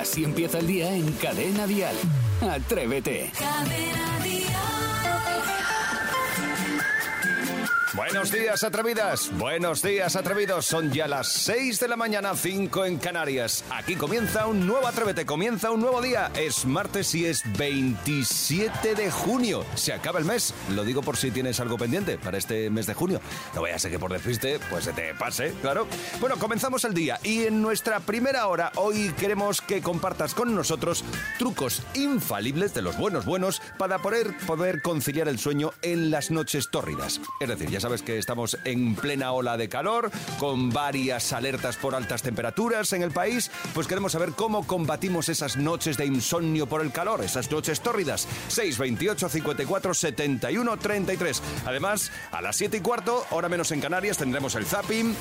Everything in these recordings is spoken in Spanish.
Así empieza el día en Cadena Dial. Atrévete. Buenos días, atrevidas. Buenos días, atrevidos. Son ya las 6 de la mañana, 5 en Canarias. Aquí comienza un nuevo Atrévete, comienza un nuevo día. Es martes y es 27 de junio. Se acaba el mes. Lo digo por si tienes algo pendiente para este mes de junio. No vaya a que por despiste, pues se te pase, claro. Bueno, comenzamos el día y en nuestra primera hora hoy queremos que compartas con nosotros trucos infalibles de los buenos buenos para poder, poder conciliar el sueño en las noches tórridas. Es decir, ya sabes que estamos en plena ola de calor, con varias alertas por altas temperaturas en el país, pues queremos saber cómo combatimos esas noches de insomnio por el calor, esas noches tórridas. 628 54 71 33. Además, a las 7 y cuarto, hora menos en Canarias, tendremos el zapping.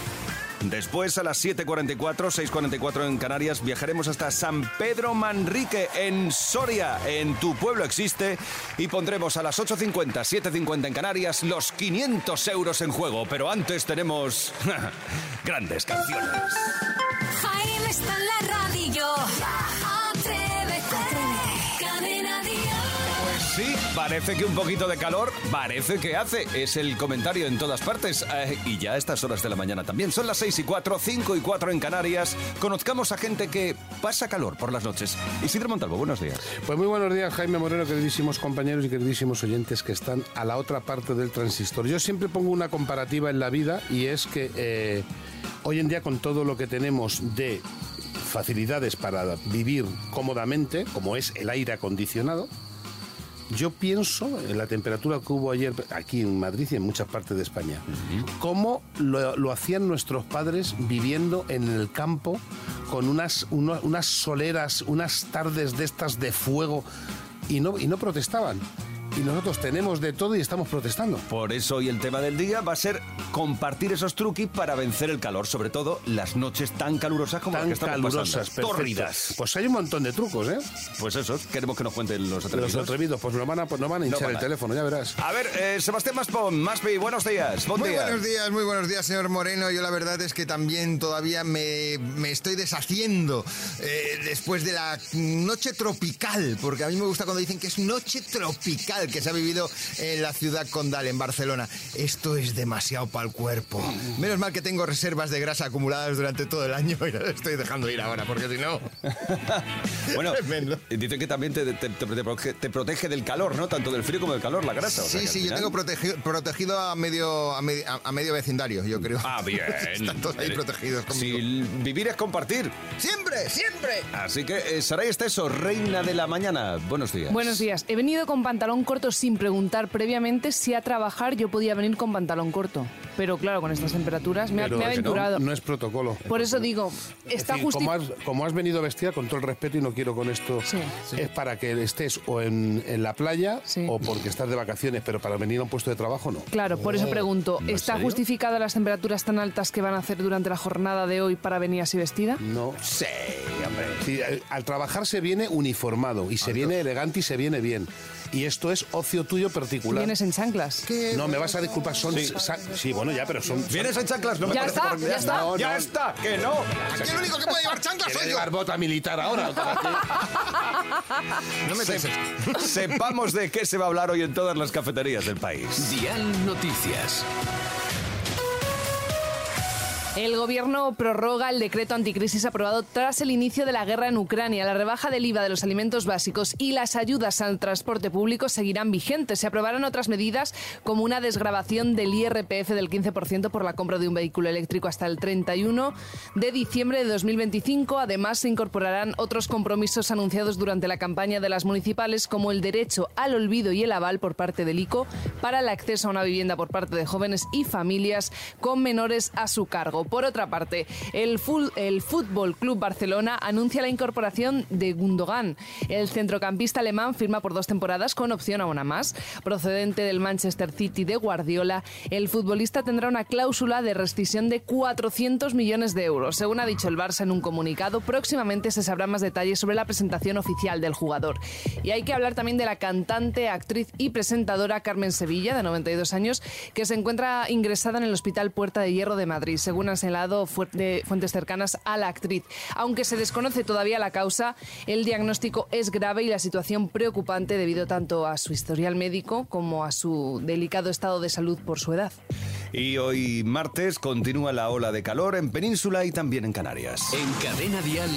Después, a las 7.44, 6.44 en Canarias, viajaremos hasta San Pedro Manrique, en Soria, en Tu Pueblo Existe, y pondremos a las 8.50, 7.50 en Canarias los 500 euros en juego. Pero antes tenemos grandes canciones. Jaime está en la radio. Sí, parece que un poquito de calor, parece que hace. Es el comentario en todas partes. Eh, y ya a estas horas de la mañana también. Son las 6 y 4, 5 y 4 en Canarias. Conozcamos a gente que pasa calor por las noches. Isidro Montalvo, buenos días. Pues muy buenos días, Jaime Moreno, queridísimos compañeros y queridísimos oyentes que están a la otra parte del transistor. Yo siempre pongo una comparativa en la vida y es que eh, hoy en día con todo lo que tenemos de facilidades para vivir cómodamente, como es el aire acondicionado, yo pienso en la temperatura que hubo ayer aquí en Madrid y en muchas partes de España, cómo lo, lo hacían nuestros padres viviendo en el campo con unas, uno- unas soleras, unas tardes de estas de fuego y no, y no protestaban. Y nosotros tenemos de todo y estamos protestando. Por eso hoy el tema del día va a ser compartir esos truquis para vencer el calor, sobre todo las noches tan calurosas como las Tan que estamos calurosas, pasando. Tórridas. Pues hay un montón de trucos, ¿eh? Pues eso, queremos que nos cuenten los atrevidos. Los atrevidos, pues nos van a, pues nos van a hinchar van el teléfono, ya verás. A ver, eh, Sebastián Maspon, Maspi, buenos días. Buen Muy día. buenos días, muy buenos días, señor Moreno. Yo la verdad es que también todavía me, me estoy deshaciendo eh, después de la noche tropical, porque a mí me gusta cuando dicen que es noche tropical que se ha vivido en la ciudad condal, en Barcelona. Esto es demasiado para el cuerpo. Menos mal que tengo reservas de grasa acumuladas durante todo el año y las estoy dejando ir ahora, porque si no... Bueno, Tremendo. dicen que también te, te- te- te protege, te protege del calor, ¿no? Tanto del frío como del calor, la grasa. o sea Sí, que al sí, yo final- tengo protegido, protegido a medio, a, medio, a- a medio vecindario, yo creo. Ah, bien. Están todos ahí protegidos conmigo. Si vivir es compartir. ¡Siempre, siempre! Así que, eh, Saray Esteso, reina de la mañana. Buenos días. Buenos días. He venido con pantalón corto sin preguntar previamente si a trabajar yo podía venir con pantalón corto. Pero claro, con estas temperaturas me, ha- me he no, aventurado. No, es protocolo. Por eso digo, Es está como, justificado. has, como has venido vestida, con todo el respeto, y no quiero con esto, Sí. es para que estés o en, en la playa Sí. o porque estás de vacaciones, pero para venir a un puesto de trabajo no. Claro, por eso pregunto, ¿en ¿está serio? justificada las temperaturas tan altas que van a hacer durante la jornada de hoy para venir así vestida? No. Hombre. Al, al trabajar se viene uniformado y se viene elegante y se viene bien. Y esto es ocio tuyo particular. Vienes en chanclas. No, me vas a disculpar, son... Sí, bueno, ya, pero son... ¿Vienes en chanclas? No me Ya parece está, por- ya está. No, ¡Ya no. está! ¡Que no! Aquí el único que puede llevar chanclas ¿Quieres soy yo. llevar bota militar ahora? No me Se- sepamos de qué se va a hablar hoy en todas las cafeterías del país. Dial Noticias. El gobierno prorroga el decreto anticrisis aprobado tras el inicio de la guerra en Ucrania. La rebaja del IVA de los alimentos básicos y las ayudas al transporte público seguirán vigentes. Se aprobarán otras medidas como una desgrabación del IRPF del 15% por la compra de un vehículo eléctrico hasta el 31 de diciembre de 2025. Además, se incorporarán otros compromisos anunciados durante la campaña de las municipales como el derecho al olvido y el aval por parte del ICO para el acceso a una vivienda por parte de jóvenes y familias con menores a su cargo. Por otra parte, el, Fútbol Club Barcelona anuncia la incorporación de Gundogan. El centrocampista alemán firma por dos temporadas con opción a una más. Procedente del Manchester City de Guardiola, el futbolista tendrá una cláusula de rescisión de 400 millones de euros. Según ha dicho el Barça en un comunicado, próximamente se sabrán más detalles sobre la presentación oficial del jugador. Y hay que hablar también de la cantante, actriz y presentadora Carmen Sevilla, de 92 años, que se encuentra ingresada en el Hospital Puerta de Hierro de Madrid. Según han señalado fuentes cercanas a la actriz. Aunque se desconoce todavía la causa, el diagnóstico es grave y la situación preocupante debido tanto a su historial médico como a su delicado estado de salud por su edad. Y hoy martes continúa la ola de calor en Península y también en Canarias. En Cadena Dial,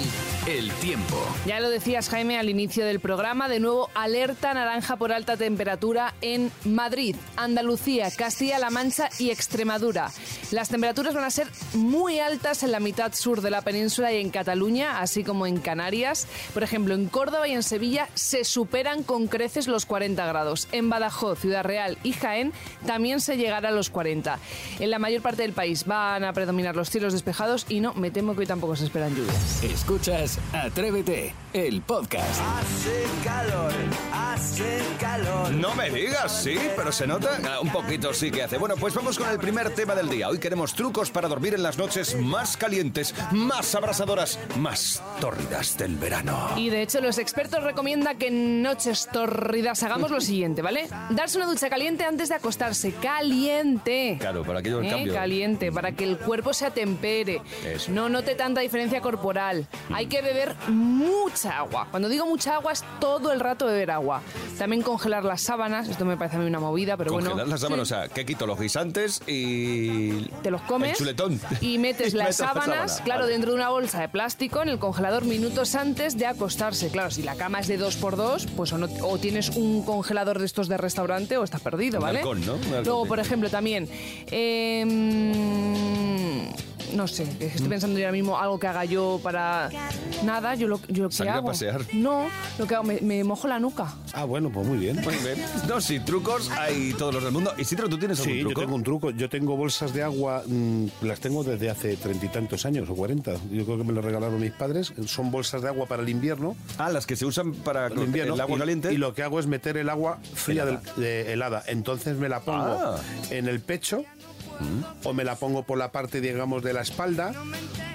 el tiempo. Ya lo decías, Jaime, al inicio del programa. De nuevo, alerta naranja por alta temperatura en Madrid, Andalucía, Castilla-La Mancha y Extremadura. Las temperaturas van a ser muy altas en la mitad sur de la península y en Cataluña, así como en Canarias. Por ejemplo, en Córdoba y en Sevilla se superan con creces los 40 grados. En Badajoz, Ciudad Real y Jaén también se llegará a los 40. En la mayor parte del país van a predominar los cielos despejados y no, me temo que hoy tampoco se esperan lluvias. Escuchas Atrévete, el podcast. Hace calor, hace calor. No me digas, sí, pero se nota. Ah, Un poquito sí que hace. Bueno, pues vamos con el primer tema del día. Hoy queremos trucos para dormir en las noches más calientes, más abrasadoras, más tórridas del verano. Y de hecho, los expertos recomiendan que en noches torridas hagamos lo siguiente, ¿vale? Darse una ducha caliente antes de acostarse. Caliente. Claro, para aquello del Eh, cambio. Caliente, para que el cuerpo se atempere. Eso. No note tanta diferencia corporal. Hay que beber mucha agua. Cuando digo mucha agua es todo el rato beber agua. También congelar las sábanas. Esto me parece a mí una movida, pero Congelar bueno. las sábanas, o sea, que quito los guisantes y... te los comes El chuletón. y metes Y las la sábanas, sábana, claro, vale. dentro de una bolsa de plástico en el congelador minutos antes de acostarse. Claro, si la cama es de 2x2, pues o, no- o tienes un congelador de estos de restaurante o estás perdido, Un ¿vale? halcón, ¿no? Un halcón, Luego, sí. por ejemplo, también... em, no sé, Mm. estoy pensando yo ahora mismo algo que haga yo para... Nada, yo lo, yo lo que Salir a hago... pasear. No, lo que hago, me, me mojo la nuca. Ah, bueno, pues muy bien. Muy bien. No, sí, trucos hay todos los del mundo. Isidro, ¿tú tienes algún Sí, yo tengo un truco. Yo tengo bolsas de agua, mm, las tengo desde hace treinta y tantos años o cuarenta. Yo creo que me lo regalaron mis padres. Son bolsas de agua para el invierno. Ah, las que se usan para el invierno el agua y, caliente. y lo que hago es meter el agua fría Helada. del- de- helada. Entonces me la pongo Ah. en el pecho. O me la pongo por la parte, digamos, de la espalda,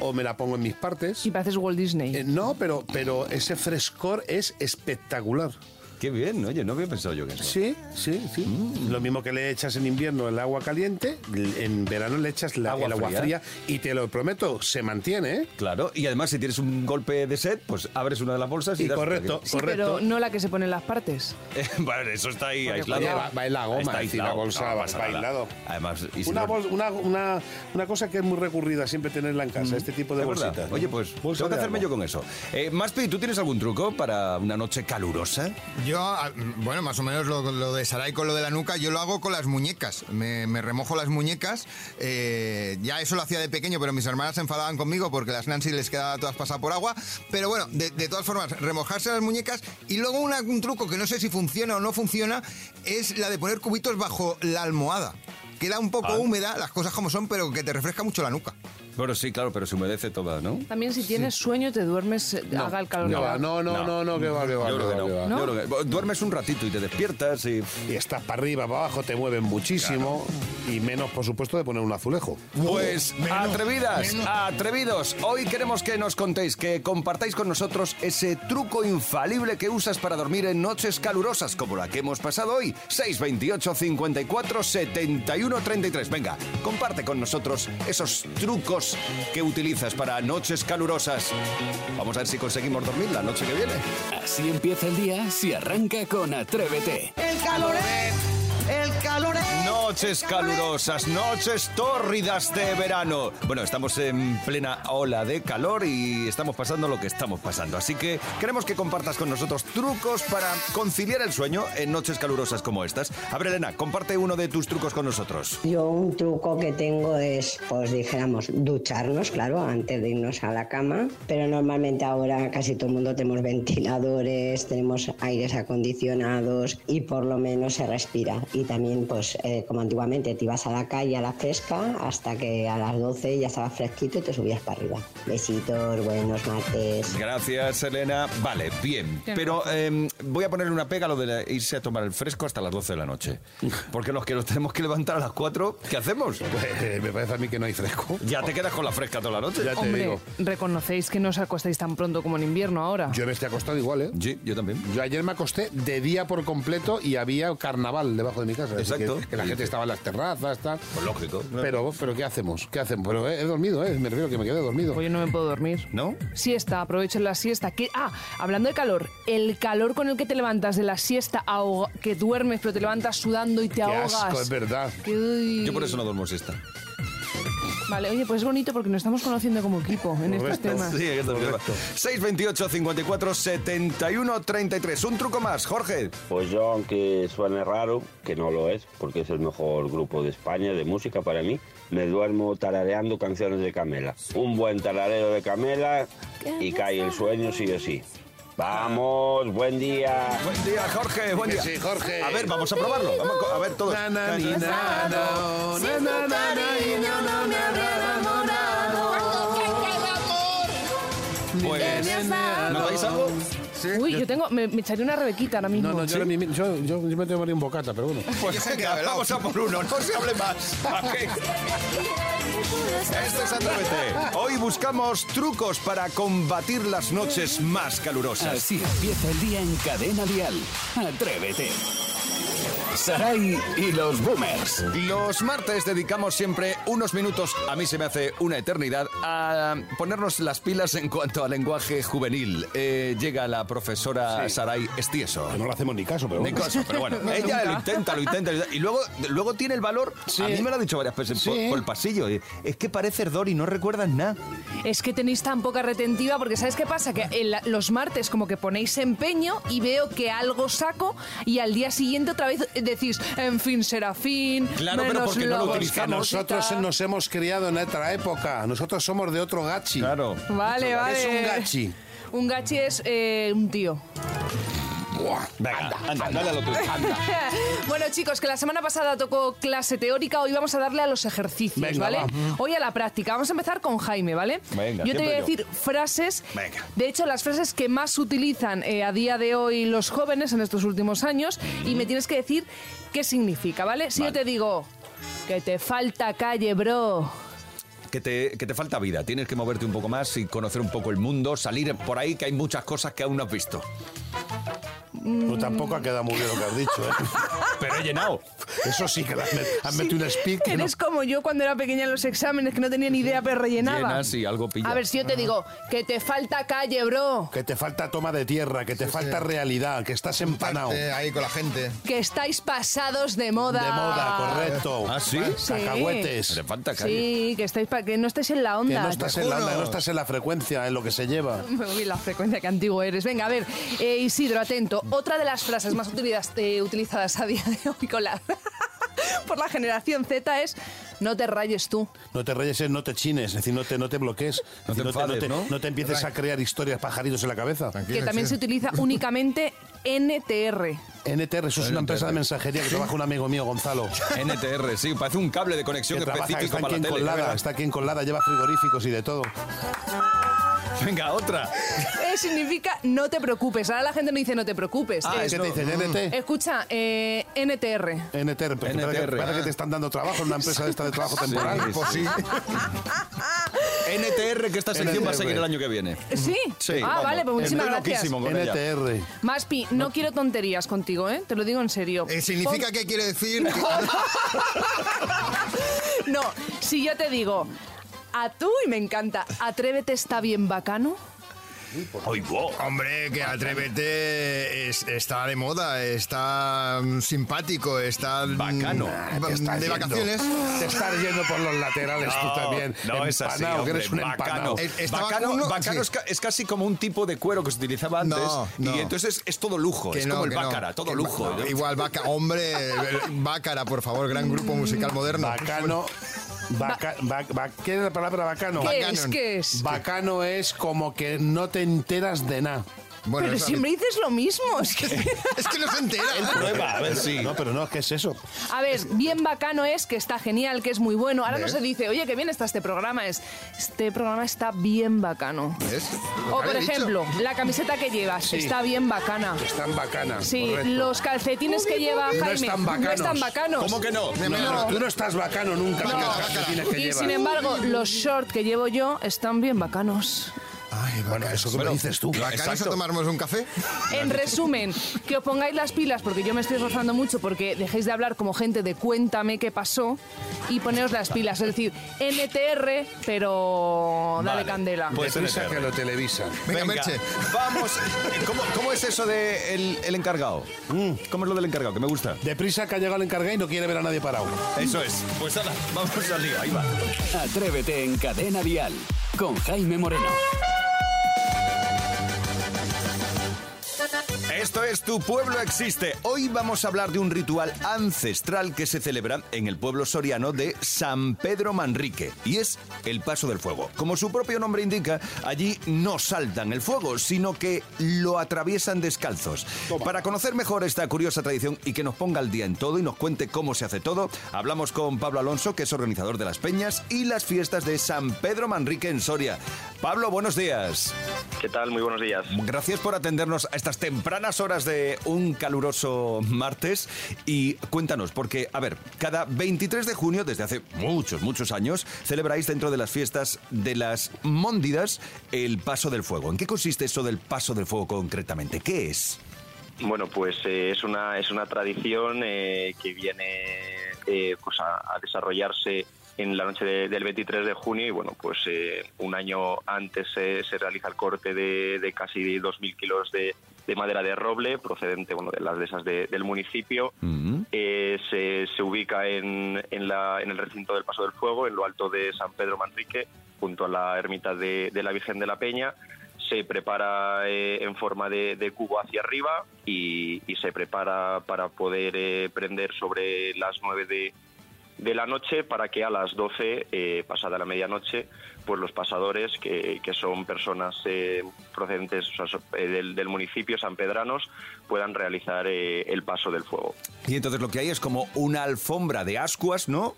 o me la pongo en mis partes. Y pareces Walt Disney. Eh, no, pero, pero ese frescor es espectacular. Qué bien, oye, no había pensado yo que eso. Sí, sí, sí. Mm. Lo mismo que le echas en invierno el agua caliente, en verano le echas la- Agua el agua fría. fría. y te lo prometo, se mantiene, ¿eh? Claro, y además si tienes un golpe de sed, pues abres una de las bolsas y... Y das- correcto, sí, correcto. pero no la que se pone en las partes. Eh, bueno, eso está ahí Porque aislado. Va, va en la goma, Está es decir, la aislado, bolsa no va, aislado. Además, Isidro, Una, bol- una, una, una cosa que es muy recurrida siempre tenerla en casa, este tipo de Mm. es verdad. bolsitas. ¿no? Oye, pues Bolsa tengo que hacerme agua. yo con eso. Eh, Maspi, ¿tú tienes algún truco para una noche calurosa? Yo, ah, bueno, más o menos lo, de Sarai con lo de la nuca, yo lo hago con las muñecas. Me, remojo las muñecas. eh, ya eso lo hacía de pequeño, pero mis hermanas se enfadaban conmigo porque las Nancy les quedaba todas pasadas por agua. Pero bueno, de, todas formas, remojarse las muñecas. Y luego un truco que no sé si funciona o no funciona es la de poner cubitos bajo la almohada. Queda un poco Ah. húmeda, las cosas como son, pero que te refresca mucho la nuca. Bueno, sí, claro, pero se humedece toda, ¿no? También si tienes sueño te duermes, eh, haga el calor. No, que va, haga. no, no, no, no, que va, que va. Yo que creo que va, no. que va. ¿No? Yo creo que- duermes un ratito y te despiertas y... Y estás para arriba, para abajo, te mueven muchísimo. Y menos, por supuesto, de poner un azulejo. Pues atrevidas, atrevidos, hoy queremos que nos contéis, que compartáis con nosotros ese truco infalible que usas para dormir en noches calurosas como la que hemos pasado hoy. 628 54 71 33. Venga, comparte con nosotros esos trucos que utilizas para noches calurosas. Vamos a ver si conseguimos dormir la noche que viene. Así empieza el día si arranca con Atrévete. El caloret, el caloret. Noches calurosas, noches tórridas de verano. Bueno, estamos en plena ola de calor y estamos pasando lo que estamos pasando. Así que queremos que compartas con nosotros trucos para conciliar el sueño en noches calurosas como estas. A ver, Elena, comparte uno de tus trucos con nosotros. Yo un truco que tengo es, pues dijéramos, ducharnos, claro, antes de irnos a la cama, pero normalmente ahora casi todo el mundo tenemos ventiladores, tenemos aires acondicionados y por lo menos se respira. Y también, pues eh, como antiguamente te ibas a la calle a la fresca hasta que a las 12 ya estaba fresquito y te subías para arriba. Besitos, buenos martes. Gracias, Elena. Vale, bien. Pero eh, voy a ponerle una pega a lo de irse a tomar el fresco hasta las 12 de la noche. Porque los que nos tenemos que levantar a las 4, ¿qué hacemos? Pues eh, me parece a mí que no hay fresco. Ya te quedas con la fresca toda la noche. Ya te Hombre, digo. reconocéis que no os acostáis tan pronto como en invierno ahora. Yo me estoy acostado igual, ¿eh? Sí, yo también. Yo ayer me acosté de día por completo y había carnaval debajo de mi casa. así Exacto. Que, que la gente estaba en las terrazas, tal. Pues lógico. Pero, pero ¿qué hacemos? ¿Qué hacemos? Pero he, he dormido, ¿eh? Me refiero que me quedé dormido. Hoy no me puedo dormir. ¿No? Siesta, aprovechen la siesta. Que, ah, hablando de calor, el calor con el que te levantas de la siesta, ahoga- que duermes pero te levantas sudando y te Qué ahogas. asco, es verdad. Uy. Yo por eso no duermo siesta. Vale, oye, pues es bonito porque nos estamos conociendo como equipo en estos temas. Sí, que esto es verdad. 628 54 71 33. Un truco más, Jorge. Pues yo, aunque suene raro, que no lo es, porque es el mejor grupo de España de música para mí, me duermo tarareando canciones de Camela. Un buen tarareo de Camela y cae el sueño sí o sí. Vamos, buen día. Buen día, Jorge. Buen día. Sí, Jorge. A ver, vamos a probarlo. Vamos a, ver todos. Na, na, ni, na, Uy, yo tengo, me, me echaré una rebequita ahora mismo. No, no, yo, ahora mismo- yo, yo, yo me tengo que un bocata, pero bueno. Pues venga, vamos a por uno, no se hable más. ¿Para qué? Esto es Atrévete. Hoy buscamos trucos para combatir las noches más calurosas. Así empieza el día en Cadena Dial. Atrévete. Sarai y los boomers. Los martes dedicamos siempre unos minutos, a mí se me hace una eternidad, a ponernos las pilas en cuanto al lenguaje juvenil. Eh, llega la profesora Saray Estieso. Que no le hacemos ni caso, pero Ni bueno. cosa, pero bueno, ella lo intenta, lo intenta, lo intenta. y luego, luego tiene el valor. Sí. A mí me lo ha dicho varias veces por, Sí. por el pasillo. Es que pareces Dory, no recuerdas nada. Es que tenéis tan poca retentiva porque ¿sabes qué pasa? Que en la- los martes como que ponéis empeño y veo que algo saco y al día siguiente otra vez decís, en fin, Serafín, Claro, pero menos porque no lo utilizamos. Nosotros tal. nos hemos criado en otra época. Nosotros somos de otro gachi. Claro. Vale, vale. Es un gachi. Un gachi es eh, un tío. Venga, anda, dale a lo tuyo. bueno, chicos, que la semana pasada tocó clase teórica, hoy vamos a darle a los ejercicios, Venga, ¿vale? va. Hoy a la práctica. Vamos a empezar con Jaime, ¿vale? Venga, yo te voy a decir frases. Venga. De hecho, las frases que más utilizan eh, a día de hoy los jóvenes en estos últimos años y me tienes que decir qué significa, ¿vale? Si yo te digo que te falta calle, bro. Que te, que te falta vida, tienes que moverte un poco más y conocer un poco el mundo, salir por ahí, que hay muchas cosas que aún no has visto. Pues tampoco ha quedado muy bien lo que has dicho, ¿eh? Pero he llenado. Eso sí que le has met- has metido un speak. que no- Eres como yo cuando era pequeña en los exámenes, que no tenía ni idea, pero rellenaba. Llenas y algo pilla. A ver, si yo te digo que te falta calle, bro. Que te falta toma de tierra, que te falta realidad, que estás empanado. Eh, ahí con la gente. Que estáis pasados de moda. De moda, correcto. ¿Ah, sí? Sí. Cacahuetes. Le falta calle. Sí, que estáis pa- que no estáis en la Que onda. no estás en la onda, que no estás en la frecuencia, en lo que se lleva. Uy, la frecuencia que antiguo eres. Venga, a ver, eh, Isidro, atento. Otra de las frases más utilizadas, eh, utilizadas a día de hoy con la- por la generación Z es no te rayes tú. No te reyes, eh, no te chines, es decir, no te, no te bloquees. No te Es decir, enfades, te, ¿no? no te empieces a crear historias pajaritos en la cabeza. Que también se utiliza únicamente NTR. NTR, eso es una empresa de mensajería que trabaja un amigo mío, Gonzalo. NTR, sí, parece un cable de conexión Que trabaja, está aquí para en la tele. Colada, está aquí en Colada, lleva frigoríficos y de todo. Venga, otra. Eh, significa no te preocupes. Ahora la gente no dice no te preocupes. Ah, es ¿Qué te dicen? NT. Escucha, eh, NTR. NTR, pero que parece que- NTR. parece que te están dando trabajo en una empresa de esta de trabajo temporal. Sí, Pues sí. NTR, que esta sección va a NTR. seguir el año que viene. ¿Sí? Sí, ah, vamos. vale, pues muchísimas gracias. NTR. Maspi, no, quiero tonterías contigo, ¿eh? Te lo digo en serio. Eh, ¿Significa que quiere decir? No, si yo te digo, a tú, y me encanta, atrévete está bien bacano. Ay, wow. Hombre, que Atrévete es- está de moda, está mm, simpático, está mm, Bacano. estás de yendo. vacaciones. Te estás yendo por los laterales tú también. No es así, Empanao, que hombre, eres un bacano. empanado. Eh, Bacano, uno- bacano sí. es, ca- es casi como un tipo de cuero que se utilizaba antes. No, no. Y entonces es, es todo lujo. Que es no, como el no. bácara, todo Que lujo. Igual, Baca, hombre, Bácara, por favor, gran grupo musical moderno. Bacano. Baca- ba- ba- ¿Qué es la palabra bacano? ¿Qué Bacano. es? ¿Qué es? Bacano es como que no te enteras de nada. Bueno, Pero siempre dices lo mismo. Es que... Es que no se entera. Prueba, a ver si. No, pero no, ¿qué es eso? A ver, bien bacano es, que está genial, que es muy bueno. Ahora no se dice, oye, qué bien está este programa. Es, este programa está bien bacano. ¿Ves? O, por dicho. ejemplo, la camiseta que llevas Sí. está bien bacana. Están bacanas. Sí, correcto. los calcetines que lleva No Jaime están no están bacanos. ¿Cómo que no? No, tú no estás bacano nunca con Bacana, los calcetines que Y llevas. sin embargo, los shorts que llevo yo están bien bacanos. Ay, Bueno, eso que Bueno, me dices tú. ¿Bacanos a tomarnos un café? En resumen, que os pongáis las pilas porque yo me estoy rozando mucho porque dejéis de hablar como gente de cuéntame qué pasó y poneros las pilas. Es decir, NTR, pero dale Vale. candela. Pues Deprisa NTR. que lo televisan. Venga, Merche. Vamos. ¿Cómo, cómo es eso de el, el encargado? Mm. ¿Cómo es lo del encargado? Que me gusta. Deprisa que ha llegado el encargado y no quiere ver a nadie parado. Eso es. Pues nada, vamos al lío. Ahí va. Atrévete en Cadena Dial con Jaime Moreno. Esto es Tu Pueblo Existe. Hoy vamos a hablar de un ritual ancestral que se celebra en el pueblo soriano de San Pedro Manrique y es el Paso del Fuego. Como su propio nombre indica, allí no saltan el fuego, sino que lo atraviesan descalzos. Para conocer mejor esta curiosa tradición y que nos ponga al día en todo y nos cuente cómo se hace todo, hablamos con Pablo Alonso, que es organizador de las peñas y las fiestas de San Pedro Manrique en Soria. Pablo, buenos días. ¿Qué tal? Muy buenos días. Gracias por atendernos a estas tempranas horas de un caluroso martes. Y cuéntanos, porque, a ver, cada 23 de junio, desde hace muchos, muchos años, celebráis dentro de las fiestas de las Móndidas el Paso del Fuego. ¿En qué consiste eso del Paso del Fuego concretamente? ¿Qué es? Bueno, pues eh, es una es una tradición eh, que viene eh, pues a, a desarrollarse en la noche de- del 23 de junio y bueno, pues eh, un año antes eh, se realiza el corte de, de casi 2.000 kilos de, de madera de roble procedente bueno de las dehesas de- del municipio. Eh, se, se ubica en, en, la- en el recinto del Paso del Fuego, en lo alto de San Pedro Manrique, junto a la ermita de, la Virgen de la Peña. Se prepara eh, en forma de, de cubo hacia arriba y, y se prepara para poder eh, prender sobre las 9 de, de la noche para que a las 12, eh, pasada la medianoche, pues los pasadores, que, que son personas eh, procedentes o sea, so- eh, del, del municipio sanpedranos, puedan realizar eh, el paso del fuego. Y entonces lo que hay es como una alfombra de ascuas, ¿no?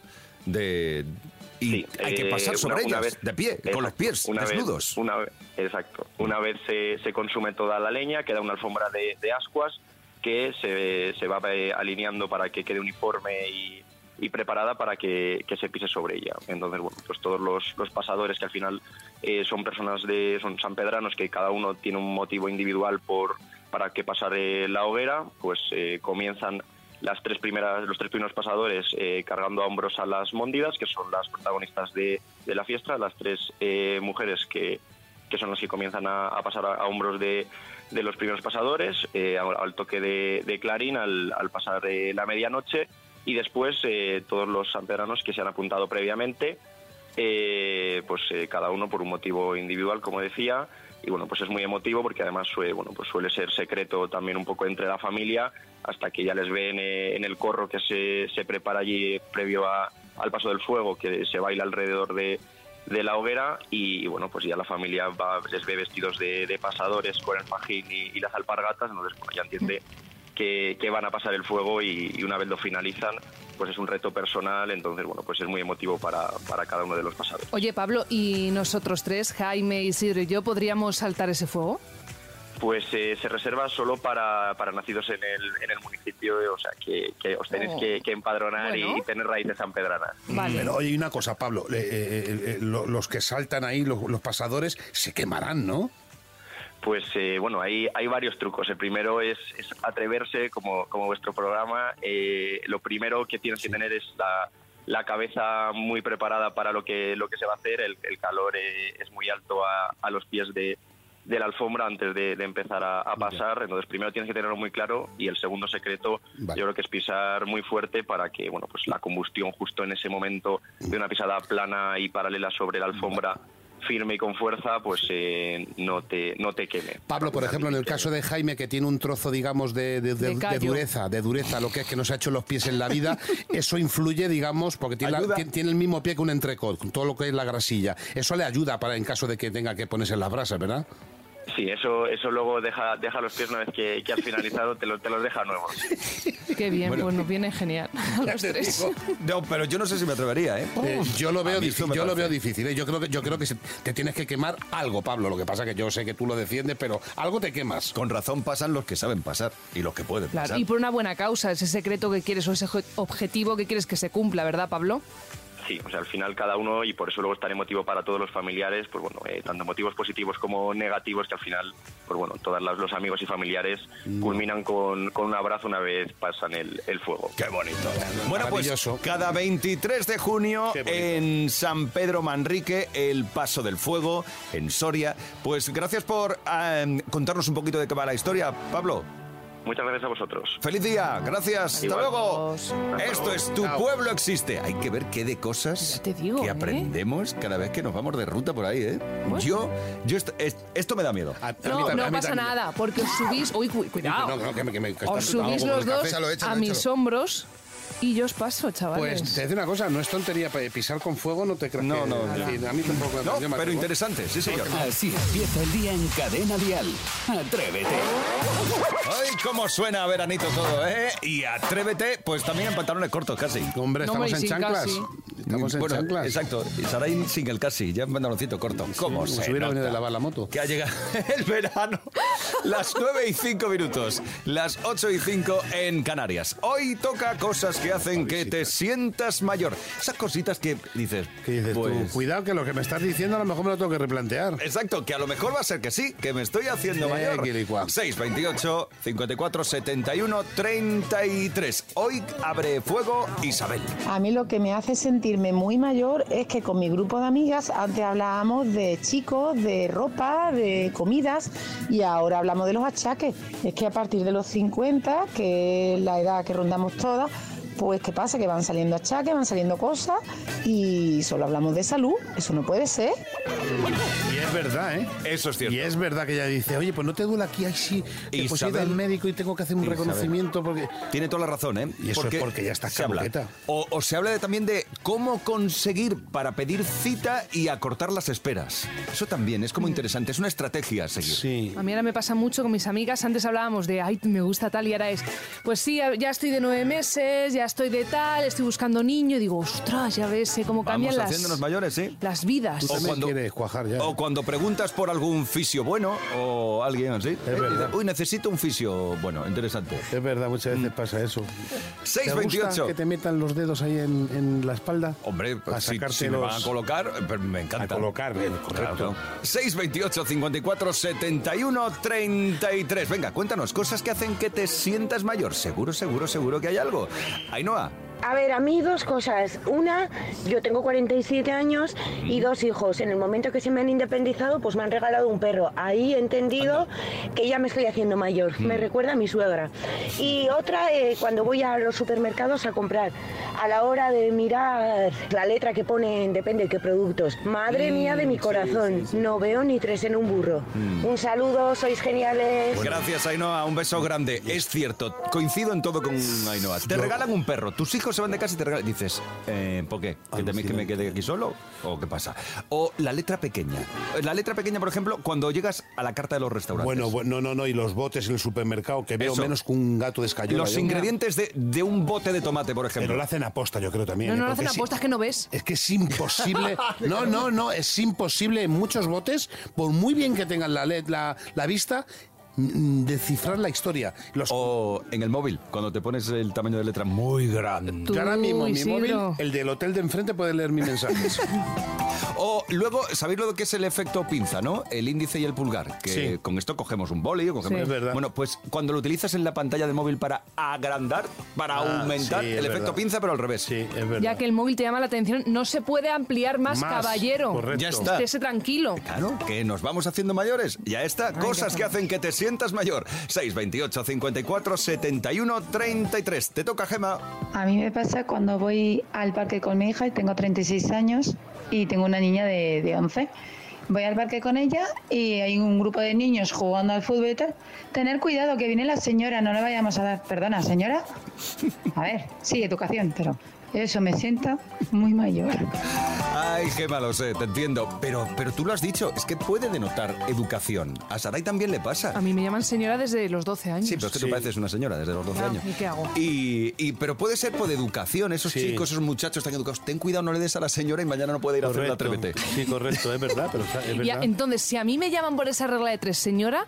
De... Y Sí, hay que pasar sobre una- una vez- de pie, con los pies una vez- desnudos. una vez- exacto. Una vez se, se consume toda la leña, queda una alfombra de, de ascuas que se, se va alineando para que quede uniforme y, y preparada para que, que se pise sobre ella. Entonces, bueno, pues todos los, los pasadores que al final eh, son personas de son sanpedranos que cada uno tiene un motivo individual por para que pasar eh, la hoguera, pues eh, comienzan las tres primeras, los tres primeros pasadores eh, cargando a hombros a las móndidas, que son las protagonistas de, de la fiesta, las tres eh, mujeres que, que son las que comienzan a, a pasar a, a hombros de, de los primeros pasadores, eh, al, al toque de, de clarín, al, al pasar la medianoche, y después eh, todos los sanpedranos que se han apuntado previamente, eh, pues eh, cada uno por un motivo individual, como decía, y bueno, pues es muy emotivo porque además bueno, pues suele ser secreto también un poco entre la familia hasta que ya les ven eh, en el corro que se, se prepara allí previo a- al paso del fuego, que se baila alrededor de, de la hoguera y, bueno, pues ya la familia va, les ve vestidos de, de pasadores con el fajín y, y las alpargatas, entonces bueno, ya entiende que, que van a pasar el fuego y, y una vez lo finalizan, pues es un reto personal, entonces bueno, pues es muy emotivo para, para cada uno de los pasadores. Oye, Pablo, ¿y nosotros tres, Jaime, Isidro y yo, podríamos saltar ese fuego? Pues eh, se reserva solo para, para nacidos en el, en el municipio, o sea, que, que os tenéis Oh. que, que empadronar y- Bueno. y, tener raíces sanpedranas. Vale. Pero oye, una cosa, Pablo, eh, eh, eh, lo- los que saltan ahí, los, los pasadores, se quemarán, ¿no? Pues eh, bueno, hay, hay varios trucos. El primero es, es atreverse, como, como vuestro programa. Eh, lo primero que tienes que tener es la, la cabeza muy preparada para lo que, lo que se va a hacer. El, el calor eh, es muy alto a, a los pies de, de la alfombra antes de, de empezar a, a pasar. Entonces, primero tienes que tenerlo muy claro y el segundo secreto Vale. yo creo que es pisar muy fuerte para que bueno pues la combustión justo en ese momento de una pisada plana y paralela sobre la alfombra firme y con fuerza pues eh, no te no te queme. Pablo, por ejemplo, en el caso de Jaime, que tiene un trozo, digamos, de, de- de- De de callo. dureza, de dureza, lo que es que no se ha hecho los pies en la vida, eso influye, digamos, porque tiene, la- tiene- tiene el mismo pie que un entrecot, con todo lo que es la grasilla. Eso le ayuda para en caso de que tenga que ponerse en las brasas, ¿verdad? Sí, eso eso luego deja deja los pies una vez que, que has finalizado te, lo- te los deja nuevos. Qué bien, Bueno. pues nos viene genial a los tres. No, pero yo no sé si me atrevería, ¿eh? Eh, yo lo veo, a mí difí- eso me yo lo veo difícil. ¿eh? Yo creo que, yo creo que se- te tienes que quemar algo, Pablo. Lo que pasa que yo sé que tú lo defiendes, pero algo te quemas. Con razón pasan los que saben pasar y los que pueden Claro, pasar. y por una buena causa, ese secreto que quieres o ese objetivo que quieres que se cumpla, ¿verdad, Pablo? Sí, o sea, al final cada uno, y por eso luego estaré motivo para todos los familiares, pues bueno, eh, tanto motivos positivos como negativos, que al final, pues bueno, todos los, los amigos y familiares culminan con, con un abrazo una vez pasan el, el fuego. Qué bonito. Bueno, pues Maravilloso. cada 23 de junio en San Pedro Manrique, el Paso del Fuego, en Soria. Pues gracias por eh, contarnos un poquito de qué va la historia, Pablo. Muchas gracias a vosotros. Feliz día, gracias, hasta Igual. luego. Adiós. Esto es Tu Chao. Pueblo Existe. Hay que ver qué de cosas Ya te digo, que ¿eh? aprendemos cada vez que nos vamos de ruta por ahí, ¿eh? Yo, yo esto, es- esto me da miedo. A- a mí No, no a mí pasa nada, porque os subís. Uy, cu- cuidado. No, no, que me, que me- que os subís los dos café. Échalo, échalo, a mis échalo. hombros y yo os paso, chavales. Pues te digo una cosa, no es tontería, pa- pisar con fuego no te creas No, no, no. a mí tampoco No, pero interesante, sí, señor. Así empieza el día en Cadena Dial. Atrévete. Ay, cómo suena a veranito todo, ¿eh? Y atrévete, pues también en pantalones cortos casi. Hombre, estamos en chanclas. casi. Estamos en Bueno, chanclas. Exacto. Y Sarain sin el casi, ya en pantaloncito corto. ¿Cómo como se si hubiera venido de lavar la moto. Que ha llegado el verano. Las 9 y 5 minutos. Las 8 y 5 en Canarias. Hoy toca cosas que hacen que te sientas mayor. Esas cositas que dices. ¿Qué dices tú? pues, Cuidado que lo que me estás diciendo a lo mejor me lo tengo que replantear. Exacto, que a lo mejor va a ser que sí, que me estoy haciendo Eh, mayor. quilicua. 628 54 71 33. Hoy abre fuego Isabel. A mí lo que me hace sentirme muy mayor es que con mi grupo de amigas antes hablábamos de chicos, de ropa, de comidas y ahora hablamos de los achaques. Es que a partir de los 50, que es la edad que rondamos todas, pues ¿qué pasa? Que van saliendo achaques, van saliendo cosas y solo hablamos de salud. Eso no puede ser. Y es verdad, ¿eh? Eso es cierto. Y es verdad que ella dice, oye, pues no te duele aquí, ay sí, que pues Isabel- al médico y tengo que hacer un Isabel. reconocimiento porque... Tiene toda la razón, ¿eh? Y eso es porque ya habla. caduqueta. O, o se habla de- también de cómo conseguir para pedir cita y acortar las esperas. Eso también es como interesante, es una estrategia a seguir. Sí. A mí ahora me pasa mucho con mis amigas. Antes hablábamos de, ay, me gusta tal, y ahora es, pues sí, ya estoy de nueve meses, ya estoy de tal, estoy buscando niño. Y digo, ostras, ya ves eh, cómo cambian Vamos las, haciéndonos mayores, ¿sí? las vidas. Quieres cuajar ya. o cuando preguntas por algún fisio bueno o alguien así. eh, verdad. Uy, necesito un fisio bueno, interesante. Es verdad, muchas veces pasa eso. ¿Te 628. gusta que te metan los dedos ahí en, en la espalda? Hombre, a si, si me van a colocar, me encanta. A colocar, bien, correcto. Claro. 628 54 71 33. Venga, cuéntanos cosas que hacen que te sientas mayor. Seguro, seguro, seguro que hay algo. Ainhoa. A ver, a mí dos cosas. Una, yo tengo 47 años y dos hijos. En el momento que se me han independizado, pues me han regalado un perro. Ahí he entendido que ya me estoy haciendo mayor. Me recuerda a mi suegra. Y otra, eh, cuando voy a los supermercados a comprar, a la hora de mirar la letra que ponen, depende de qué productos. Madre mía de mi corazón, no veo ni tres en un burro. Un saludo, sois geniales. Gracias, Ainhoa. Un beso grande. Es cierto, coincido en todo con Ainhoa. Te regalan un perro. Tus hijos se van de casa y te regalan. Dices, eh, ¿por qué? ¿Que, que me quede aquí solo? ¿O qué pasa? O la letra pequeña. La letra pequeña, por ejemplo, cuando llegas a la carta de los restaurantes. Bueno, bueno, no, no, no, y los botes en el supermercado, que veo Eso. menos que un gato de escayola. Los ingredientes de, de un bote de tomate, por Pero ejemplo. lo hacen aposta, yo creo también. No, ¿eh? no, no Porque hacen sí- apuestas que no ves. Es que es imposible. No, no, no, es imposible en muchos botes, por muy bien que tengan la, la, la vista, descifrar la historia. Los, O en el móvil, cuando te pones el tamaño de letra muy grande. Tú, yo ahora mismo mi móvil, el del hotel de enfrente puede leer mis mensajes. O luego, ¿sabéis lo que es el efecto pinza, no? El índice y el pulgar. Que Sí. con esto cogemos un boli o cogemos. Sí. Es verdad. Bueno, pues cuando lo utilizas en la pantalla de móvil para agrandar, para Ah, aumentar, sí, el efecto pinza, pero al revés. Sí, es verdad. Ya que el móvil te llama la atención, no se puede ampliar más, Más, caballero. correcto. Ya está. Estése tranquilo. Claro, que nos vamos haciendo mayores. Ya está, cosas que hacen que te sientas mayor. 628 54 71 33. Te toca, Gema. A mí me pasa cuando voy al parque con mi hija y tengo 36 años y tengo una niña de, de 11. Voy al parque con ella y hay un grupo de niños jugando al fútbol y tal. Tener cuidado que viene la señora, no le vayamos a dar. Perdona, señora. A ver, sí, educación, pero eso me sienta muy mayor. Ay, Gema, lo sé, te entiendo. Pero, pero tú lo has dicho, es que puede denotar educación. A Saray también le pasa. A mí me llaman señora desde los 12 años. Sí, pero es que tú pareces una señora desde los 12 Ah, años. ¿y qué hago? Y, y- pero puede ser por educación, esos Sí. chicos, esos muchachos tan educados. Ten cuidado, no le des a la señora y mañana no puede ir a hacer la atrévete. Sí, correcto, es verdad, pero es Ya, verdad. entonces, si a mí me llaman por esa regla de tres, señora,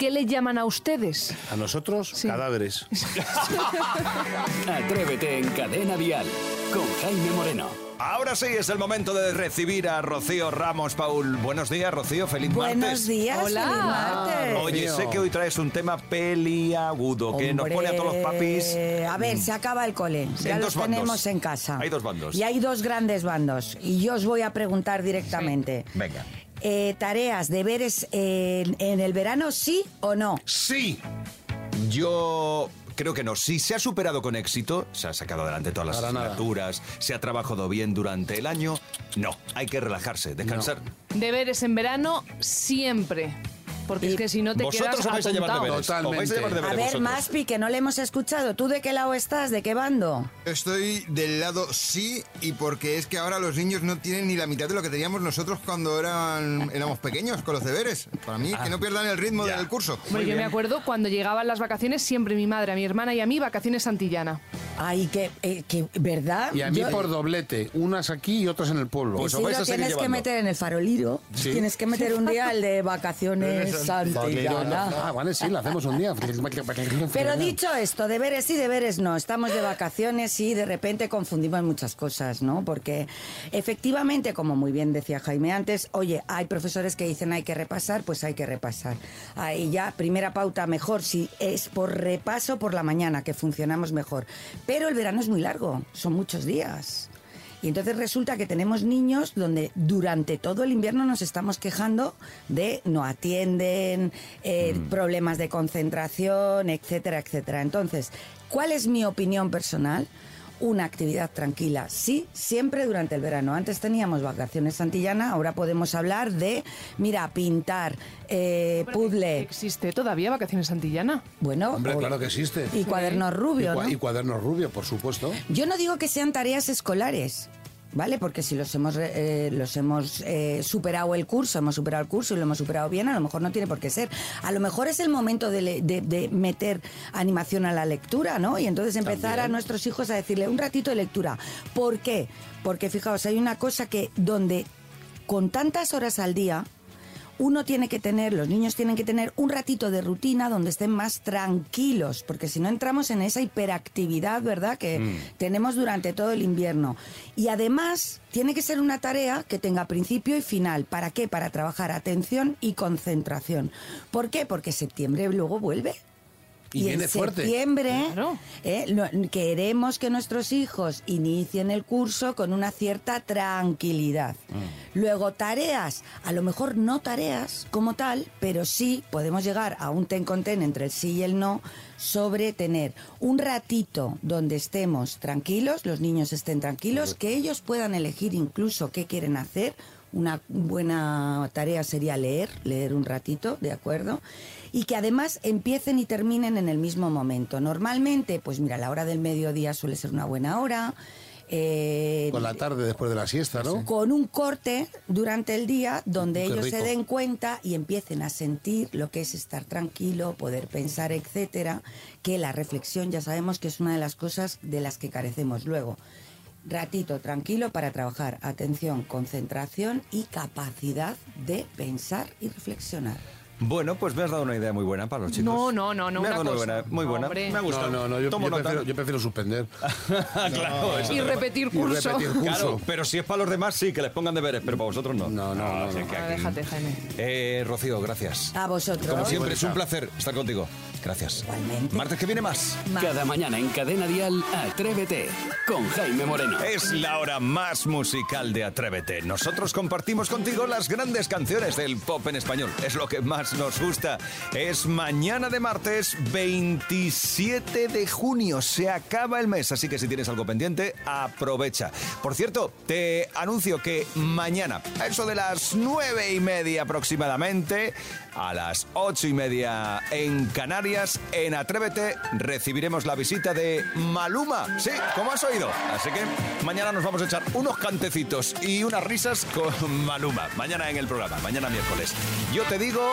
¿qué le llaman a ustedes? A nosotros, Sí. cadáveres. Atrévete en Cadena Dial con Jaime Moreno. Ahora sí es el momento de recibir a Rocío Ramos Paul. Buenos días, Rocío. Feliz Buenos martes. días, Hola. feliz martes. Oye, sé que hoy traes un tema peliagudo que nos pone a todos los papis. A ver, se acaba el cole. Sí, ya los bandos. tenemos en casa. Hay dos bandos. Y hay dos grandes bandos. Y yo os voy a preguntar directamente. Venga. Eh, tareas, deberes eh, en, en el verano, sí o no? Sí. Yo creo que no. Si se ha superado con éxito, se ha sacado adelante todas las Para nada. asignaturas, se ha trabajado bien durante el año, no. Hay que relajarse, descansar. Deberes en verano siempre. Porque es que si no te Vosotros quedas vais a llevar deberes. Os vais a llevar A ver, vosotros. Maspi, que no le hemos escuchado. ¿Tú de qué lado estás? ¿De qué bando? Estoy del lado sí y porque es que ahora los niños no tienen ni la mitad de lo que teníamos nosotros cuando eran, éramos pequeños con los deberes. Para mí, que no pierdan el ritmo del curso. Yo me acuerdo cuando llegaban las vacaciones, siempre mi madre, a mi hermana y a mí, vacaciones Santillana. Ay, que, eh, que ¿verdad? Y a mí Yo- por doblete, unas aquí y otras en el pueblo. Y sí, lo tienes que meter en el faroliro. Sí. Tienes que meter un día el de vacaciones Santillana. Ah, vale, sí, lo hacemos un día. Pero dicho esto, deberes sí, deberes no. Estamos de vacaciones y de repente confundimos muchas cosas, ¿no? Porque efectivamente, como muy bien decía Jaime antes, oye, hay profesores que dicen hay que repasar, pues hay que repasar. Ahí ya, primera pauta, mejor si es por repaso por la mañana, que funcionamos mejor. Pero el verano es muy largo, son muchos días. Y entonces resulta que tenemos niños donde durante todo el invierno nos estamos quejando de no atienden, eh, problemas de concentración, etcétera, etcétera. Entonces, ¿cuál es mi opinión personal? Una actividad tranquila, sí, siempre durante el verano. Antes teníamos vacaciones Santillana, ahora podemos hablar de, mira, pintar, eh, puzzle. ¿Existe todavía vacaciones Santillana? Bueno, Hombre, o- claro que existe. Y cuadernos rubio, Y, cua- ¿no? y cuadernos rubio, por supuesto. Yo no digo que sean tareas escolares. ¿Vale? Porque si los hemos, eh, los hemos eh, superado el curso, hemos superado el curso y lo hemos superado bien, a lo mejor no tiene por qué ser. A lo mejor es el momento de, le- de- de meter animación a la lectura, ¿no? Y entonces empezar a nuestros hijos a decirle un ratito de lectura. ¿Por qué? Porque fijaos, hay una cosa que donde con tantas horas al día, uno tiene que tener, los niños tienen que tener un ratito de rutina donde estén más tranquilos, porque si no entramos en esa hiperactividad, ¿verdad?, que tenemos durante todo el invierno. Y además, tiene que ser una tarea que tenga principio y final. ¿Para qué? Para trabajar atención y concentración. ¿Por qué? Porque septiembre luego vuelve. Y viene en fuerte. septiembre eh, no- queremos que nuestros hijos inicien el curso con una cierta tranquilidad. Luego, tareas, a lo mejor no tareas como tal, pero sí podemos llegar a un ten con ten entre el sí y el no sobre tener un ratito donde estemos tranquilos, los niños estén tranquilos, que ellos puedan elegir incluso qué quieren hacer. Una buena tarea sería leer, leer un ratito, ¿de acuerdo? Y que además empiecen y terminen en el mismo momento. Normalmente, pues mira, la hora del mediodía suele ser una buena hora. eh, Por la tarde, después de la siesta, ¿no? con un corte durante el día donde Qué ellos se den cuenta y empiecen a sentir lo que es estar tranquilo, poder pensar, etcétera, que la reflexión ya sabemos que es una de las cosas de las que carecemos luego. Ratito tranquilo para trabajar atención, concentración y capacidad de pensar y reflexionar. Bueno, pues me has dado una idea muy buena para los chicos. No, no, no, no, Me una dado cosa. buena, muy buena. Hombre. Me ha gustado. No, no, no, yo, prefiero, yo prefiero suspender. claro, eso Y repetir Y curso. repetir curso. Claro, pero si es para los demás, sí, que les pongan deberes, pero para vosotros no. No, no, no, no. Ah, aquí- déjate, Jaime. Eh, Rocío, gracias. A vosotros. Como siempre, es un placer estar contigo. Gracias. Igualmente. Martes que viene más. Cada mañana en Cadena Dial, Atrévete con Jaime Moreno. Es la hora más musical de Atrévete. Nosotros compartimos contigo las grandes canciones del pop en español. Es lo que más nos gusta. Es mañana de martes 27 de junio. Se acaba el mes, así que si tienes algo pendiente, aprovecha. Por cierto, te anuncio que mañana, a eso de las nueve y media aproximadamente, a las ocho y media en Canarias, en Atrévete, recibiremos la visita de Maluma. Sí, como has oído. Así que mañana nos vamos a echar unos cantecitos y unas risas con Maluma. Mañana en el programa, mañana miércoles. Yo te digo,